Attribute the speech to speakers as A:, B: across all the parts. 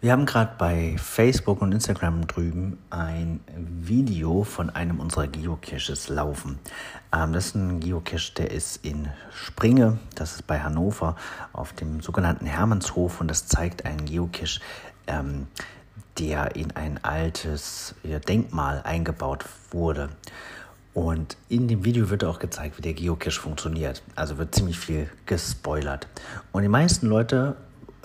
A: Wir haben gerade bei Facebook und Instagram drüben ein Video von einem unserer Geocaches laufen. Ähm, das ist ein Geocache, der ist in Springe, das ist bei Hannover, auf dem sogenannten Hermannshof und das zeigt einen Geocache, ähm, der in ein altes Denkmal eingebaut wurde. Und in dem Video wird auch gezeigt, wie der Geocache funktioniert. Also wird ziemlich viel gespoilert. Und die meisten Leute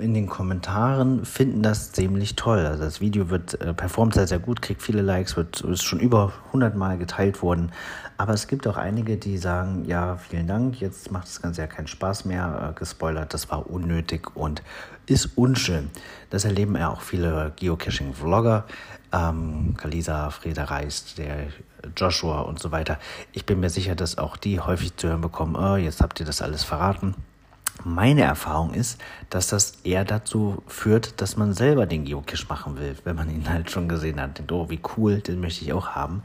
A: in den Kommentaren finden das ziemlich toll. Also das Video wird äh, performt sehr, sehr gut, kriegt viele Likes, wird ist schon über 100 Mal geteilt worden. Aber es gibt auch einige, die sagen, ja, vielen Dank, jetzt macht das Ganze ja keinen Spaß mehr, äh, gespoilert, das war unnötig und ist unschön. Das erleben ja auch viele Geocaching-Vlogger, ähm, Kalisa, Freda Reist, der Joshua und so weiter. Ich bin mir sicher, dass auch die häufig zu hören bekommen, oh, jetzt habt ihr das alles verraten. Meine Erfahrung ist, dass das eher dazu führt, dass man selber den Geocache machen will, wenn man ihn halt schon gesehen hat. Denkt, oh, wie cool, den möchte ich auch haben.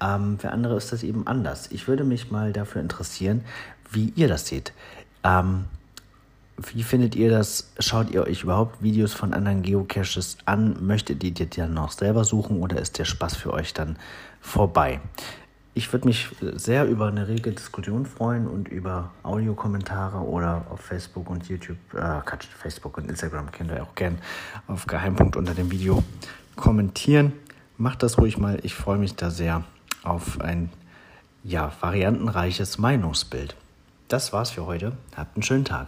A: Ähm, für andere ist das eben anders. Ich würde mich mal dafür interessieren, wie ihr das seht. Ähm, wie findet ihr das? Schaut ihr euch überhaupt Videos von anderen Geocaches an? Möchtet ihr die dann noch selber suchen oder ist der Spaß für euch dann vorbei? Ich würde mich sehr über eine rege Diskussion freuen und über Audiokommentare oder auf Facebook und YouTube, äh, Facebook und Instagram könnt ihr auch gern auf Geheimpunkt unter dem Video kommentieren. Macht das ruhig mal. Ich freue mich da sehr auf ein ja, variantenreiches Meinungsbild. Das war's für heute. Habt einen schönen Tag.